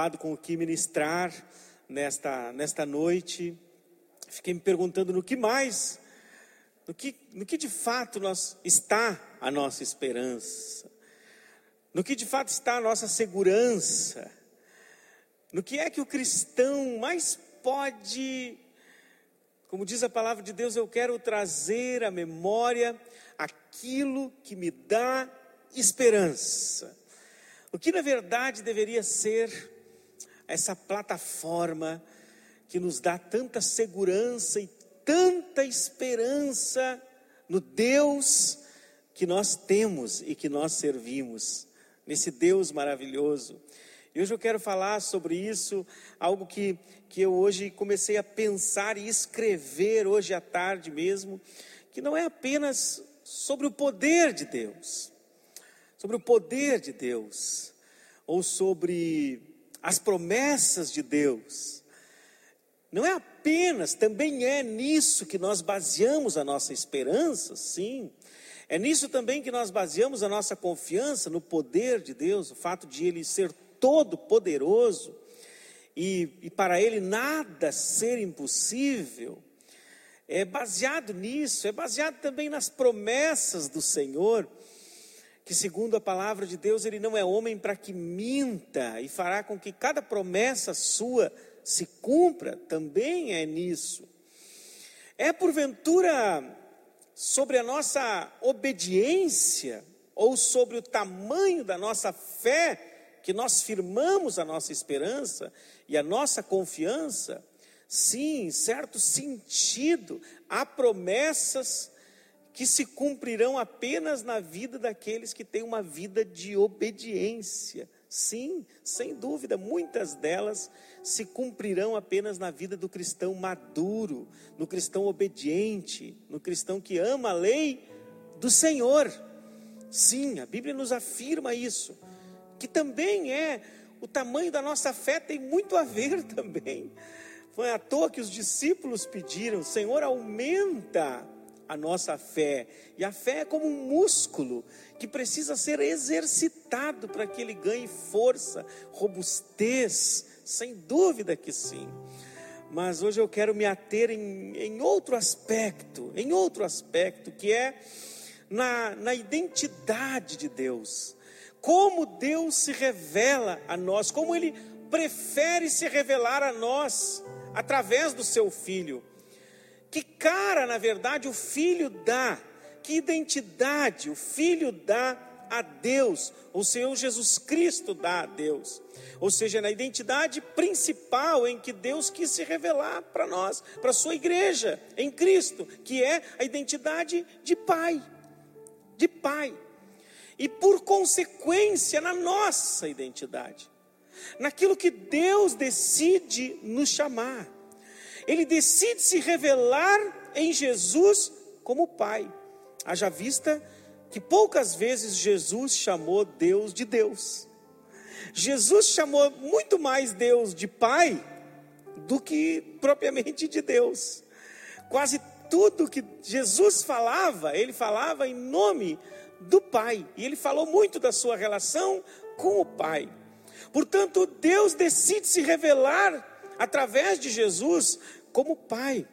preocupado com o que ministrar nesta, nesta noite. Fiquei me perguntando no que mais, no que, no que de fato nós, está a nossa esperança, no que de fato está a nossa segurança, no que é que o cristão mais pode, como diz a palavra de Deus, eu quero trazer à memória aquilo que me dá esperança. O que na verdade deveria ser essa plataforma que nos dá tanta segurança e tanta esperança no Deus que nós temos e que nós servimos, nesse Deus maravilhoso. E hoje eu quero falar sobre isso, algo que, que eu hoje comecei a pensar e escrever hoje à tarde mesmo, que não é apenas sobre o poder de Deus, sobre o poder de Deus, ou sobre as promessas de Deus. Não é apenas, também é nisso que nós baseamos a nossa esperança, sim. É nisso também que nós baseamos a nossa confiança no poder de Deus, o fato de Ele ser todo poderoso e, e para Ele nada ser impossível. É baseado nisso, é baseado também nas promessas do Senhor que segundo a palavra de Deus, ele não é homem para que minta e fará com que cada promessa sua se cumpra, também é nisso. É porventura sobre a nossa obediência ou sobre o tamanho da nossa fé que nós firmamos a nossa esperança e a nossa confiança? Sim, em certo sentido, há promessas que se cumprirão apenas na vida daqueles que têm uma vida de obediência. Sim, sem dúvida, muitas delas se cumprirão apenas na vida do cristão maduro, no cristão obediente, no cristão que ama a lei do Senhor. Sim, a Bíblia nos afirma isso, que também é o tamanho da nossa fé tem muito a ver também. Foi à toa que os discípulos pediram: Senhor, aumenta a nossa fé. E a fé é como um músculo que precisa ser exercitado para que ele ganhe força, robustez, sem dúvida que sim. Mas hoje eu quero me ater em, em outro aspecto, em outro aspecto, que é na, na identidade de Deus. Como Deus se revela a nós, como Ele prefere se revelar a nós através do seu Filho. Que cara, na verdade, o filho dá? Que identidade o filho dá a Deus? O Senhor Jesus Cristo dá a Deus. Ou seja, na identidade principal em que Deus quis se revelar para nós, para a sua igreja, em Cristo, que é a identidade de Pai. De Pai. E por consequência, na nossa identidade. Naquilo que Deus decide nos chamar ele decide se revelar em Jesus como Pai. Haja vista que poucas vezes Jesus chamou Deus de Deus. Jesus chamou muito mais Deus de Pai do que propriamente de Deus. Quase tudo que Jesus falava, ele falava em nome do Pai. E ele falou muito da sua relação com o Pai. Portanto, Deus decide se revelar através de Jesus como pai.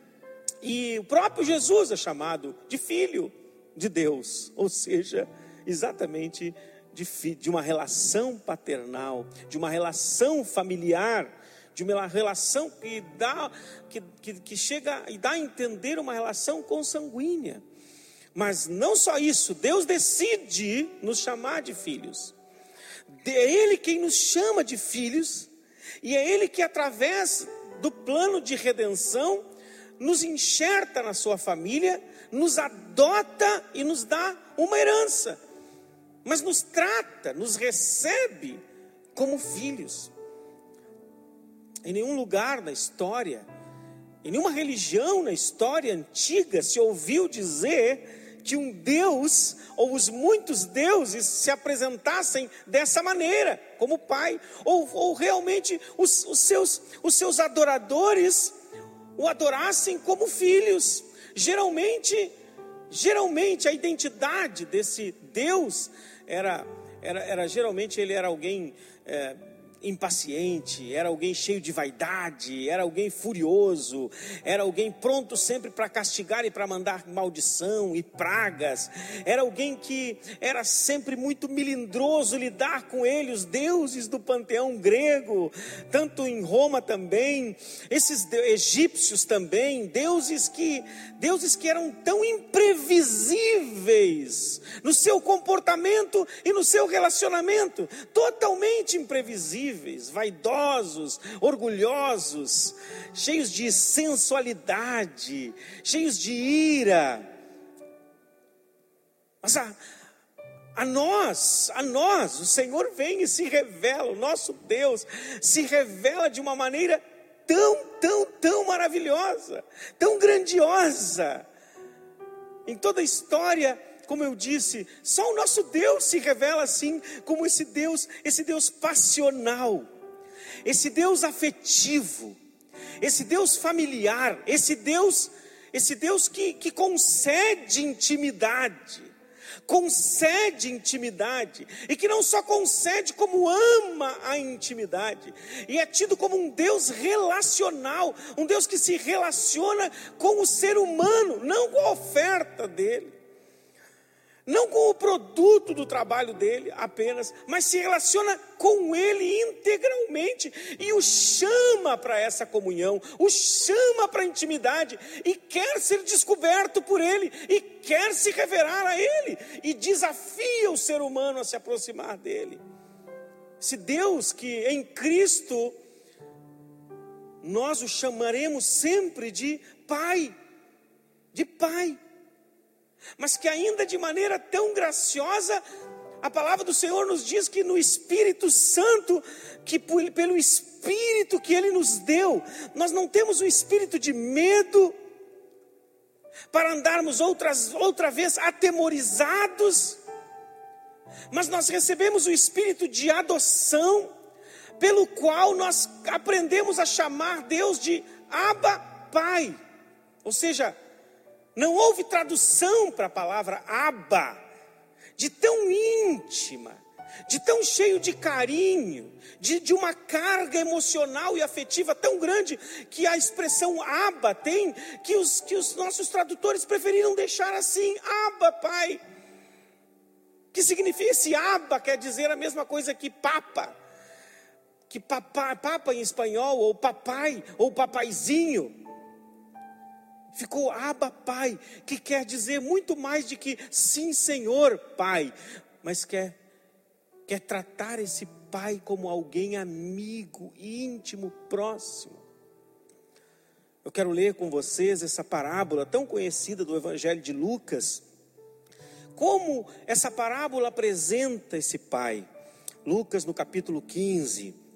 E o próprio Jesus é chamado de filho de Deus, ou seja, exatamente de, de uma relação paternal, de uma relação familiar, de uma relação que dá, que, que, que chega e dá a entender uma relação consanguínea. Mas não só isso, Deus decide nos chamar de filhos. É Ele quem nos chama de filhos, e é Ele que, através do plano de redenção, nos enxerta na sua família, nos adota e nos dá uma herança, mas nos trata, nos recebe como filhos. Em nenhum lugar da história, em nenhuma religião na história antiga se ouviu dizer que um Deus ou os muitos deuses se apresentassem dessa maneira, como Pai, ou, ou realmente os, os, seus, os seus adoradores o adorassem como filhos. Geralmente, geralmente a identidade desse Deus era, era, era geralmente ele era alguém é, impaciente, era alguém cheio de vaidade, era alguém furioso, era alguém pronto sempre para castigar e para mandar maldição e pragas, era alguém que era sempre muito melindroso lidar com ele, os deuses do panteão grego, tanto em Roma também, esses egípcios também, deuses que deuses que eram tão imprevisíveis no seu comportamento e no seu relacionamento, totalmente imprevisíveis vaidosos, orgulhosos, cheios de sensualidade, cheios de ira. Mas a, a nós, a nós, o Senhor vem e se revela, o nosso Deus se revela de uma maneira tão, tão, tão maravilhosa, tão grandiosa. Em toda a história como eu disse, só o nosso Deus se revela assim, como esse Deus, esse Deus passional, esse Deus afetivo, esse Deus familiar, esse Deus, esse Deus que, que concede intimidade, concede intimidade, e que não só concede, como ama a intimidade, e é tido como um Deus relacional, um Deus que se relaciona com o ser humano, não com a oferta dele não com o produto do trabalho dele apenas, mas se relaciona com ele integralmente e o chama para essa comunhão, o chama para a intimidade e quer ser descoberto por ele e quer se revelar a ele e desafia o ser humano a se aproximar dele. Se Deus que em Cristo nós o chamaremos sempre de Pai, de Pai mas que ainda de maneira tão graciosa, a palavra do Senhor nos diz que no Espírito Santo, que pelo Espírito que Ele nos deu, nós não temos o espírito de medo, para andarmos outras, outra vez atemorizados, mas nós recebemos o espírito de adoção, pelo qual nós aprendemos a chamar Deus de Abba Pai, ou seja, não houve tradução para a palavra aba, de tão íntima, de tão cheio de carinho, de, de uma carga emocional e afetiva tão grande, que a expressão aba tem, que os, que os nossos tradutores preferiram deixar assim: aba, pai. Que significa esse aba, quer dizer a mesma coisa que papa, que papa, papa em espanhol, ou papai, ou papaizinho ficou Abba Pai, que quer dizer muito mais de que sim, Senhor Pai, mas quer, quer tratar esse Pai como alguém amigo, íntimo, próximo. Eu quero ler com vocês essa parábola tão conhecida do Evangelho de Lucas. Como essa parábola apresenta esse Pai? Lucas no capítulo 15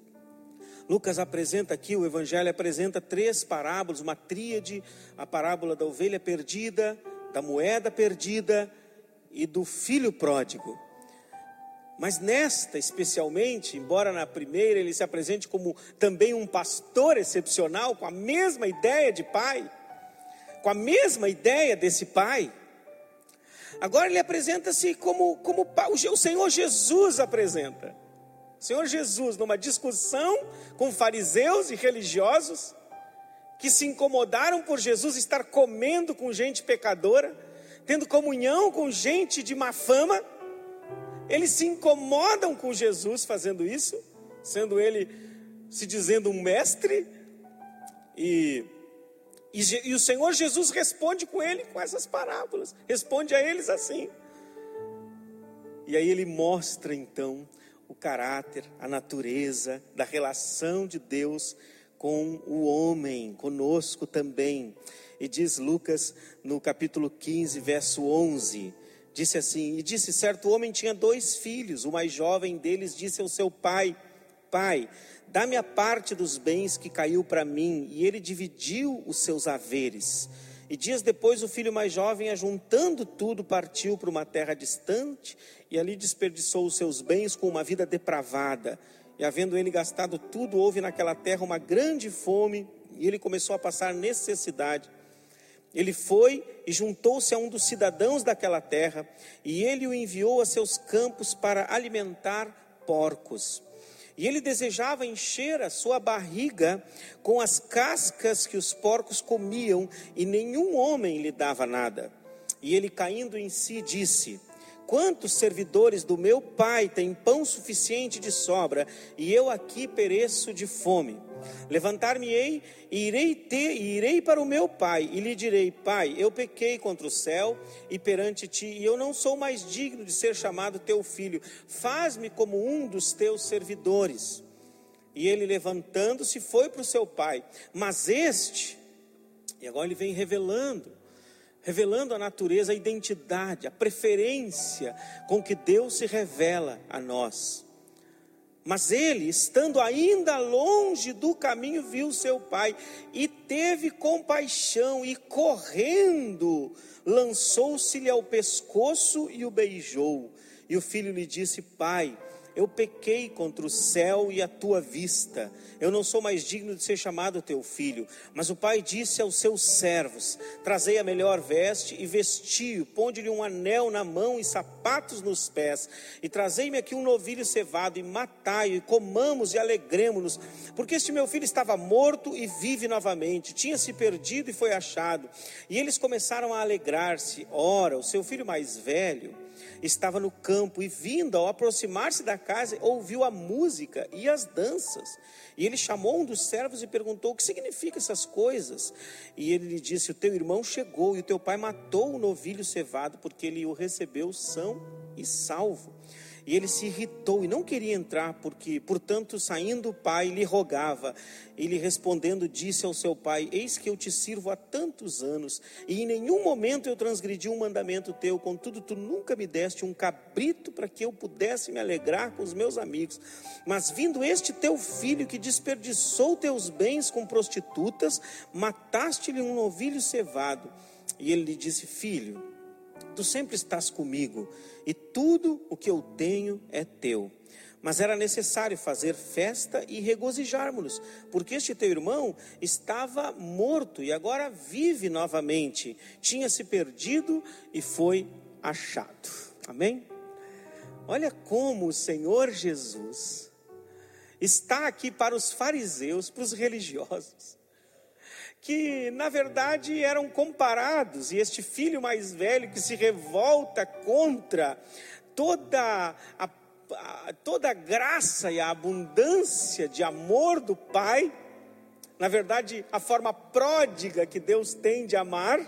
Lucas apresenta aqui, o Evangelho apresenta três parábolas, uma tríade: a parábola da ovelha perdida, da moeda perdida e do filho pródigo. Mas nesta especialmente, embora na primeira ele se apresente como também um pastor excepcional, com a mesma ideia de pai, com a mesma ideia desse pai, agora ele apresenta-se como, como o Senhor Jesus apresenta. Senhor Jesus, numa discussão com fariseus e religiosos, que se incomodaram por Jesus estar comendo com gente pecadora, tendo comunhão com gente de má fama, eles se incomodam com Jesus fazendo isso, sendo ele se dizendo um mestre, e, e, e o Senhor Jesus responde com ele com essas parábolas, responde a eles assim. E aí ele mostra então o caráter, a natureza da relação de Deus com o homem, conosco também. E diz Lucas no capítulo 15, verso 11: disse assim: E disse: certo homem tinha dois filhos, o mais jovem deles disse ao seu pai: Pai, dá-me a parte dos bens que caiu para mim. E ele dividiu os seus haveres. E dias depois, o filho mais jovem, ajuntando tudo, partiu para uma terra distante e ali desperdiçou os seus bens com uma vida depravada. E havendo ele gastado tudo, houve naquela terra uma grande fome e ele começou a passar necessidade. Ele foi e juntou-se a um dos cidadãos daquela terra, e ele o enviou a seus campos para alimentar porcos. E ele desejava encher a sua barriga com as cascas que os porcos comiam, e nenhum homem lhe dava nada. E ele, caindo em si, disse: Quantos servidores do meu pai têm pão suficiente de sobra, e eu aqui pereço de fome? Levantar-me-ei e irei ter, e irei para o meu pai, e lhe direi: Pai, eu pequei contra o céu e perante ti, e eu não sou mais digno de ser chamado teu filho. Faz-me como um dos teus servidores. E ele levantando-se foi para o seu pai. Mas este, e agora ele vem revelando, revelando a natureza, a identidade, a preferência com que Deus se revela a nós. Mas ele, estando ainda longe do caminho, viu seu pai e teve compaixão e correndo, lançou-se-lhe ao pescoço e o beijou. E o filho lhe disse: Pai, eu pequei contra o céu e a tua vista. Eu não sou mais digno de ser chamado teu filho. Mas o pai disse aos seus servos: Trazei a melhor veste e vestiu, ponde-lhe um anel na mão e sapatos nos pés. E trazei-me aqui um novilho cevado e matai-o, e comamos e alegremos-nos. Porque este meu filho estava morto e vive novamente, tinha se perdido e foi achado. E eles começaram a alegrar-se. Ora, o seu filho mais velho estava no campo e, vindo ao aproximar-se da casa, ouviu a música e as danças. E ele chamou um dos servos e perguntou: O que significam essas coisas? E ele lhe disse: O teu irmão chegou e o teu pai matou o novilho cevado, porque ele o recebeu são e salvo. E ele se irritou e não queria entrar, porque, portanto, saindo o pai, lhe rogava. Ele respondendo, disse ao seu pai: Eis que eu te sirvo há tantos anos, e em nenhum momento eu transgredi um mandamento teu, contudo, tu nunca me deste um cabrito para que eu pudesse me alegrar com os meus amigos. Mas vindo este teu filho que desperdiçou teus bens com prostitutas, mataste-lhe um novilho cevado. E ele lhe disse: Filho, tu sempre estás comigo e tudo o que eu tenho é teu. Mas era necessário fazer festa e regozijarmos-nos, porque este teu irmão estava morto e agora vive novamente, tinha se perdido e foi achado. Amém? Olha como o Senhor Jesus está aqui para os fariseus, para os religiosos que na verdade eram comparados, e este filho mais velho que se revolta contra toda a, a, toda a graça e a abundância de amor do Pai, na verdade, a forma pródiga que Deus tem de amar,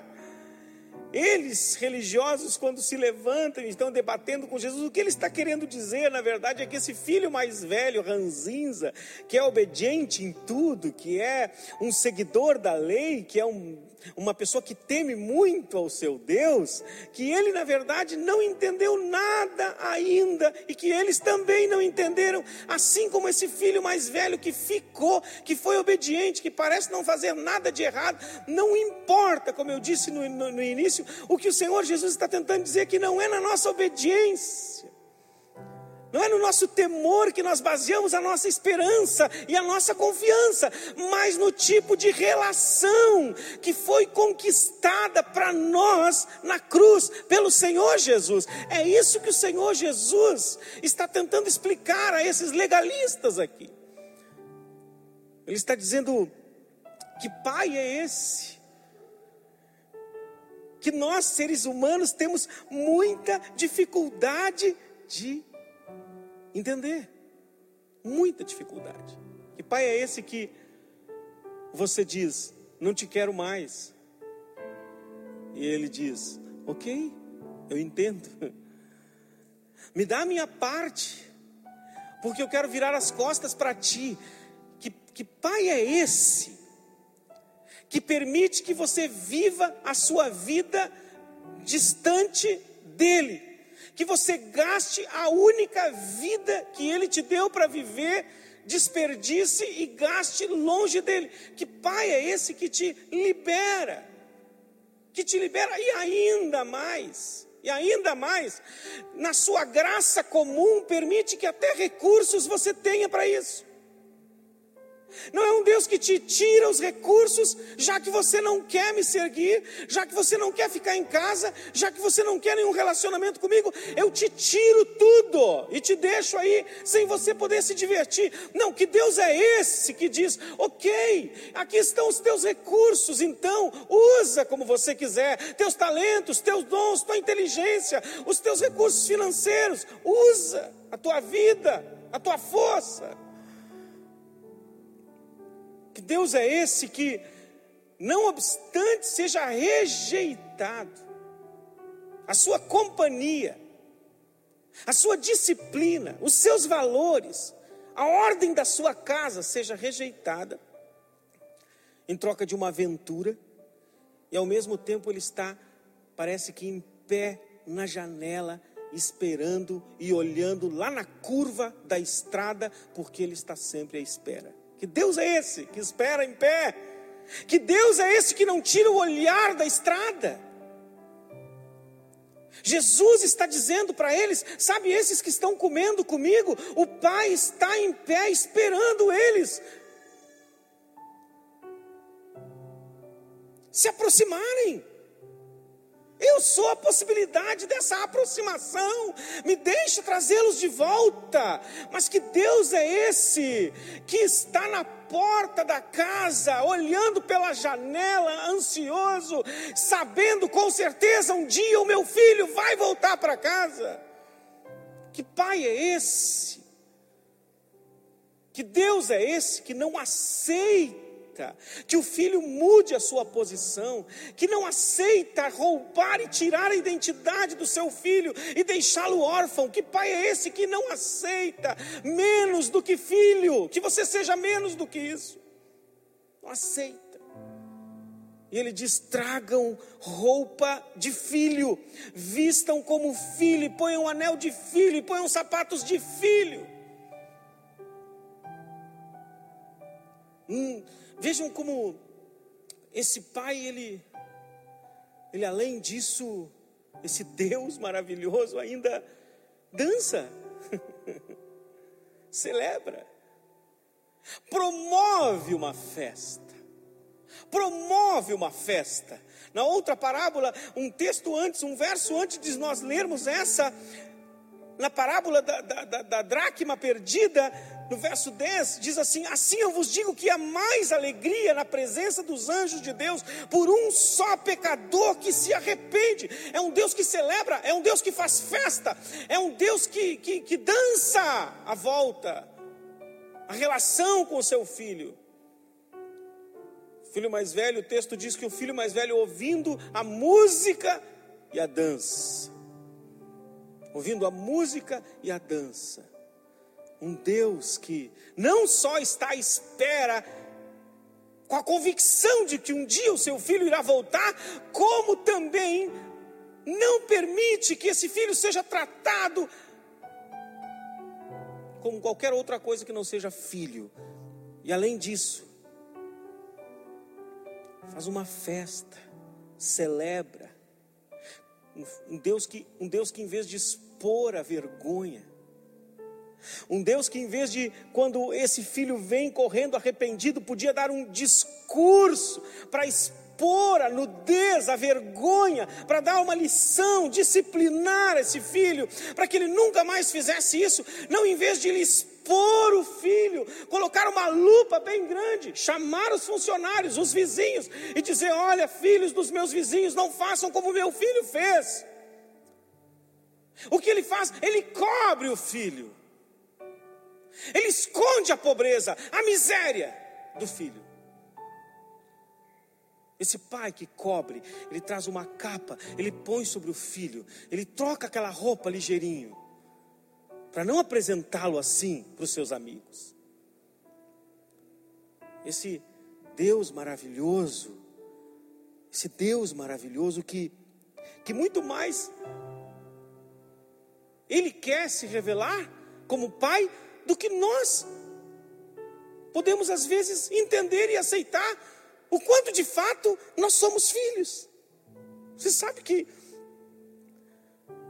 eles, religiosos, quando se levantam e estão debatendo com Jesus, o que ele está querendo dizer, na verdade, é que esse filho mais velho, ranzinza, que é obediente em tudo, que é um seguidor da lei, que é um uma pessoa que teme muito ao seu Deus, que ele na verdade não entendeu nada ainda e que eles também não entenderam, assim como esse filho mais velho que ficou, que foi obediente, que parece não fazer nada de errado, não importa, como eu disse no, no, no início, o que o Senhor Jesus está tentando dizer que não é na nossa obediência não é no nosso temor que nós baseamos a nossa esperança e a nossa confiança, mas no tipo de relação que foi conquistada para nós na cruz pelo Senhor Jesus. É isso que o Senhor Jesus está tentando explicar a esses legalistas aqui. Ele está dizendo: que pai é esse? Que nós, seres humanos, temos muita dificuldade de entender. Muita dificuldade. Que pai é esse que você diz, não te quero mais? E ele diz, ok, eu entendo. Me dá a minha parte, porque eu quero virar as costas para ti. Que, que pai é esse que permite que você viva a sua vida distante dele? Que você gaste a única vida que Ele te deu para viver, desperdice e gaste longe dele. Que pai é esse que te libera? Que te libera e ainda mais, e ainda mais, na sua graça comum, permite que até recursos você tenha para isso. Não é um Deus que te tira os recursos, já que você não quer me seguir, já que você não quer ficar em casa, já que você não quer nenhum relacionamento comigo, eu te tiro tudo e te deixo aí sem você poder se divertir. Não, que Deus é esse que diz: ok, aqui estão os teus recursos, então usa como você quiser, teus talentos, teus dons, tua inteligência, os teus recursos financeiros, usa a tua vida, a tua força. Que Deus é esse que, não obstante seja rejeitado, a sua companhia, a sua disciplina, os seus valores, a ordem da sua casa seja rejeitada, em troca de uma aventura, e ao mesmo tempo ele está, parece que em pé na janela, esperando e olhando lá na curva da estrada, porque ele está sempre à espera. Que Deus é esse que espera em pé? Que Deus é esse que não tira o olhar da estrada? Jesus está dizendo para eles: sabe, esses que estão comendo comigo, o Pai está em pé esperando eles se aproximarem. Eu sou a possibilidade dessa aproximação. Me deixe trazê-los de volta. Mas que Deus é esse que está na porta da casa, olhando pela janela, ansioso, sabendo com certeza um dia o meu filho vai voltar para casa? Que pai é esse? Que Deus é esse que não aceita? Que o filho mude a sua posição, que não aceita roubar e tirar a identidade do seu filho e deixá-lo órfão. Que pai é esse que não aceita menos do que filho, que você seja menos do que isso? Não aceita. E ele diz: tragam roupa de filho, vistam como filho, ponham um anel de filho, ponham sapatos de filho. Hum, Vejam como esse pai, ele, ele além disso, esse Deus maravilhoso ainda dança, celebra, promove uma festa, promove uma festa. Na outra parábola, um texto antes, um verso antes de nós lermos essa, na parábola da, da, da, da dracma perdida, no verso 10, diz assim: Assim eu vos digo que há mais alegria na presença dos anjos de Deus por um só pecador que se arrepende. É um Deus que celebra, é um Deus que faz festa, é um Deus que, que, que dança a volta, a relação com o seu filho. O filho mais velho, o texto diz que o filho mais velho ouvindo a música e a dança ouvindo a música e a dança. Um Deus que não só está à espera, com a convicção de que um dia o seu filho irá voltar, como também não permite que esse filho seja tratado como qualquer outra coisa que não seja filho. E além disso, faz uma festa, celebra. Um Deus que, um Deus que em vez de expor a vergonha. Um Deus que, em vez de, quando esse filho vem correndo arrependido, podia dar um discurso para expor a nudez, a vergonha, para dar uma lição, disciplinar esse filho, para que ele nunca mais fizesse isso. Não, em vez de ele expor o filho, colocar uma lupa bem grande, chamar os funcionários, os vizinhos, e dizer: Olha, filhos dos meus vizinhos, não façam como meu filho fez. O que ele faz? Ele cobre o filho. Ele esconde a pobreza, a miséria do filho. Esse pai que cobre, ele traz uma capa, ele põe sobre o filho, ele troca aquela roupa ligeirinho, para não apresentá-lo assim para os seus amigos. Esse Deus maravilhoso, esse Deus maravilhoso que, que muito mais ele quer se revelar como Pai do que nós podemos às vezes entender e aceitar o quanto de fato nós somos filhos. Você sabe que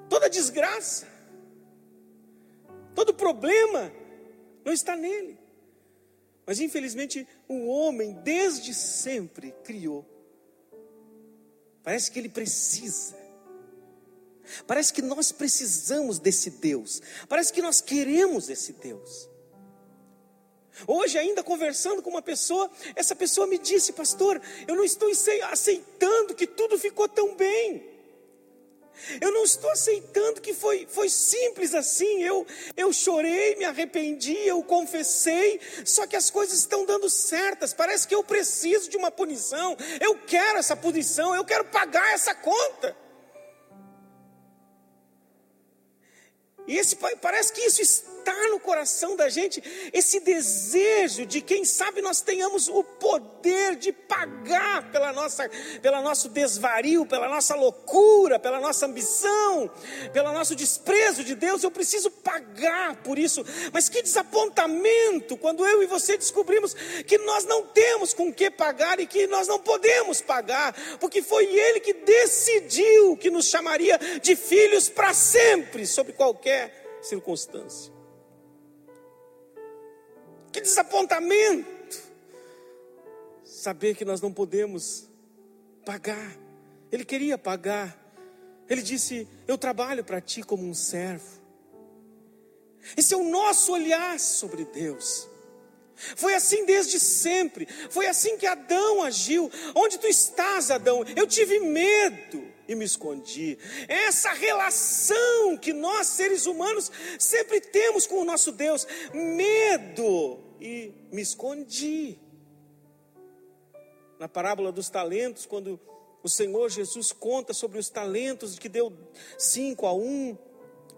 toda desgraça, todo problema não está nele. Mas infelizmente o homem desde sempre criou. Parece que ele precisa. Parece que nós precisamos desse Deus. Parece que nós queremos esse Deus. Hoje, ainda conversando com uma pessoa, essa pessoa me disse, pastor, eu não estou aceitando que tudo ficou tão bem. Eu não estou aceitando que foi, foi simples assim. Eu, eu chorei, me arrependi, eu confessei, só que as coisas estão dando certas. Parece que eu preciso de uma punição. Eu quero essa punição, eu quero pagar essa conta. E esse, parece que isso está no coração da gente, esse desejo de quem sabe nós tenhamos o poder de pagar pela nossa, pela nosso desvario, pela nossa loucura, pela nossa ambição, pelo nosso desprezo de Deus. Eu preciso pagar por isso. Mas que desapontamento quando eu e você descobrimos que nós não temos com que pagar e que nós não podemos pagar, porque foi Ele que decidiu que nos chamaria de filhos para sempre, sobre qualquer circunstância. Que desapontamento! Saber que nós não podemos pagar. Ele queria pagar. Ele disse: Eu trabalho para ti como um servo. Esse é o nosso olhar sobre Deus. Foi assim desde sempre. Foi assim que Adão agiu. Onde tu estás, Adão? Eu tive medo e me escondi. Essa relação que nós, seres humanos, sempre temos com o nosso Deus: medo e me escondi. Na parábola dos talentos, quando o Senhor Jesus conta sobre os talentos que deu cinco a um,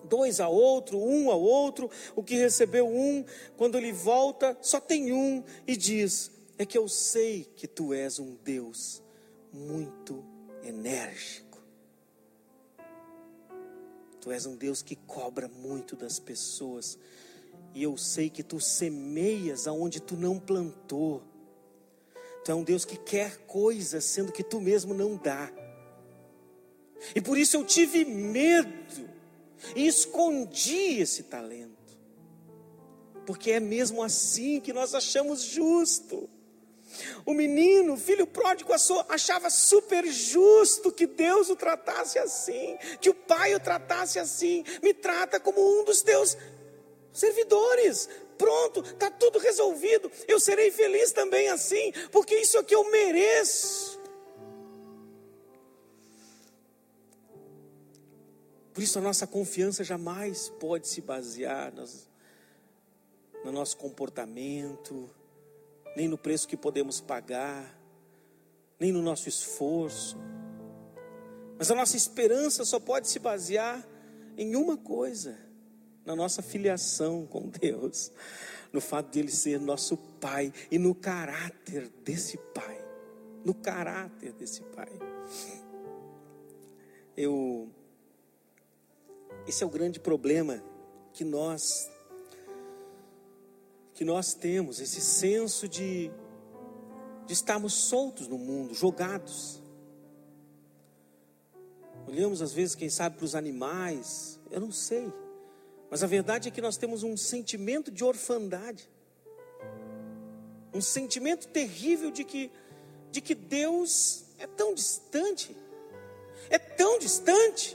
dois a outro, um a outro, o que recebeu um, quando ele volta, só tem um e diz: É que eu sei que tu és um Deus muito enérgico. Tu és um Deus que cobra muito das pessoas. E eu sei que tu semeias aonde tu não plantou. Tu é um Deus que quer coisas, sendo que tu mesmo não dá. E por isso eu tive medo e escondi esse talento. Porque é mesmo assim que nós achamos justo. O menino, filho pródigo, achava super justo que Deus o tratasse assim, que o pai o tratasse assim. Me trata como um dos teus servidores. Pronto, está tudo resolvido. Eu serei feliz também assim, porque isso é que eu mereço. Por isso a nossa confiança jamais pode se basear nas, no nosso comportamento, nem no preço que podemos pagar, nem no nosso esforço. Mas a nossa esperança só pode se basear em uma coisa: na nossa filiação com Deus, no fato de Ele ser nosso Pai e no caráter desse Pai. No caráter desse Pai. Eu. Esse é o grande problema que nós que nós temos, esse senso de, de estarmos soltos no mundo, jogados. Olhamos às vezes, quem sabe, para os animais, eu não sei, mas a verdade é que nós temos um sentimento de orfandade, um sentimento terrível de que, de que Deus é tão distante, é tão distante.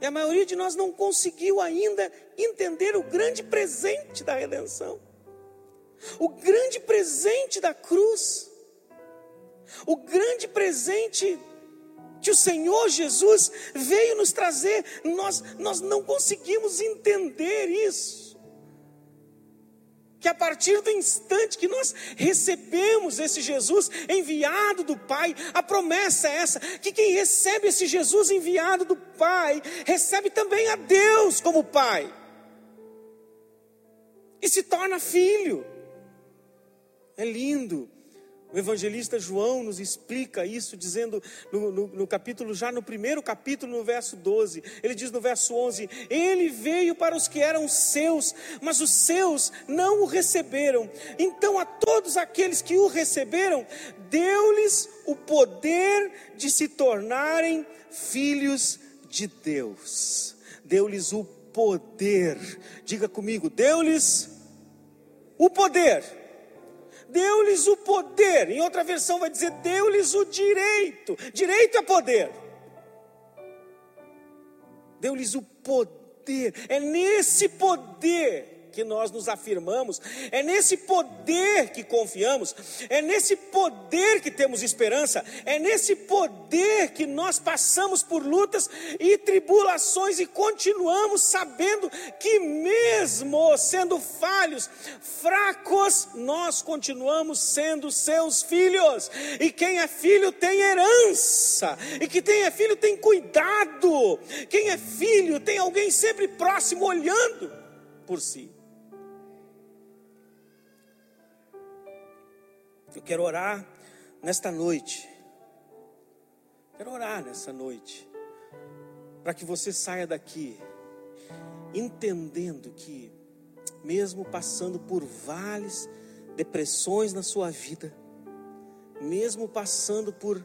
E a maioria de nós não conseguiu ainda entender o grande presente da redenção, o grande presente da cruz, o grande presente que o Senhor Jesus veio nos trazer. Nós, nós não conseguimos entender isso que a partir do instante que nós recebemos esse Jesus enviado do Pai, a promessa é essa: que quem recebe esse Jesus enviado do Pai, recebe também a Deus como Pai, e se torna filho. É lindo. O evangelista João nos explica isso, dizendo no, no, no, capítulo, já no primeiro capítulo, no verso 12, ele diz no verso 11: Ele veio para os que eram seus, mas os seus não o receberam. Então, a todos aqueles que o receberam, deu-lhes o poder de se tornarem filhos de Deus. Deu-lhes o poder, diga comigo, deu-lhes o poder deu-lhes o poder. Em outra versão vai dizer, deu-lhes o direito. Direito é poder. Deu-lhes o poder. É nesse poder que nós nos afirmamos, é nesse poder que confiamos, é nesse poder que temos esperança, é nesse poder que nós passamos por lutas e tribulações e continuamos sabendo que, mesmo sendo falhos, fracos, nós continuamos sendo seus filhos, e quem é filho tem herança, e que quem é filho tem cuidado, quem é filho tem alguém sempre próximo olhando por si. Eu quero orar nesta noite. Quero orar nessa noite. Para que você saia daqui entendendo que, mesmo passando por vales, depressões na sua vida, mesmo passando por,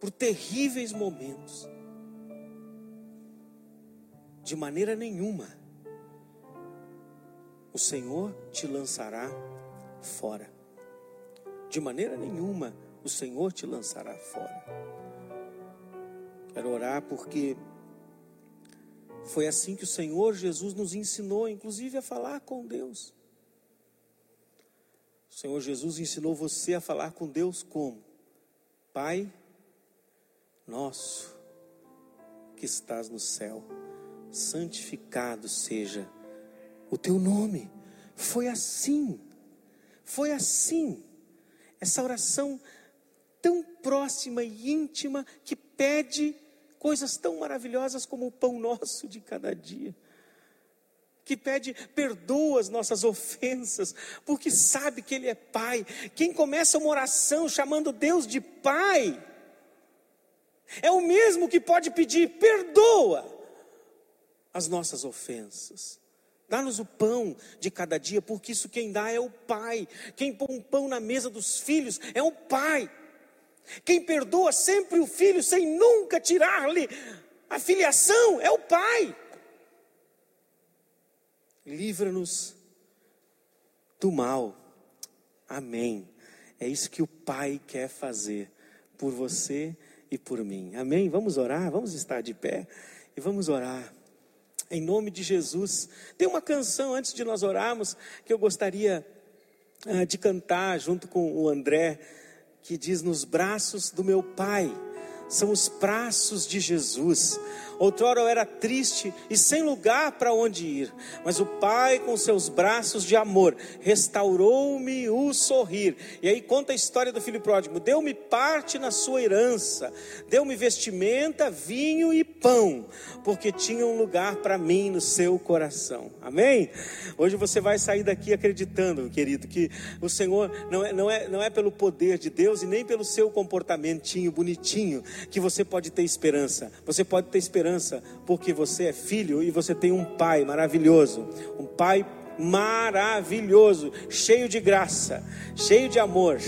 por terríveis momentos, de maneira nenhuma, o Senhor te lançará fora. De maneira nenhuma o Senhor te lançará fora. Quero orar porque foi assim que o Senhor Jesus nos ensinou, inclusive a falar com Deus. O Senhor Jesus ensinou você a falar com Deus como? Pai nosso que estás no céu, santificado seja o teu nome. Foi assim, foi assim essa oração tão próxima e íntima que pede coisas tão maravilhosas como o pão nosso de cada dia. Que pede, perdoa as nossas ofensas, porque sabe que Ele é Pai. Quem começa uma oração chamando Deus de Pai, é o mesmo que pode pedir, perdoa as nossas ofensas. Dá-nos o pão de cada dia, porque isso quem dá é o Pai. Quem põe um pão na mesa dos filhos é o Pai. Quem perdoa sempre o filho sem nunca tirar-lhe a filiação é o Pai. Livra-nos do mal. Amém. É isso que o Pai quer fazer por você e por mim. Amém. Vamos orar, vamos estar de pé e vamos orar em nome de Jesus. Tem uma canção antes de nós orarmos que eu gostaria uh, de cantar junto com o André, que diz: Nos braços do meu Pai são os braços de Jesus. Outrora eu era triste e sem lugar para onde ir, mas o Pai, com seus braços de amor, restaurou-me o sorrir. E aí conta a história do filho pródigo: deu-me parte na sua herança, deu-me vestimenta, vinho e pão, porque tinha um lugar para mim no seu coração. Amém? Hoje você vai sair daqui acreditando, querido, que o Senhor não é, não é, não é pelo poder de Deus e nem pelo seu comportamentinho bonitinho que você pode ter esperança. Você pode ter esperança porque você é filho e você tem um pai maravilhoso, um pai maravilhoso, cheio de graça, cheio de amor.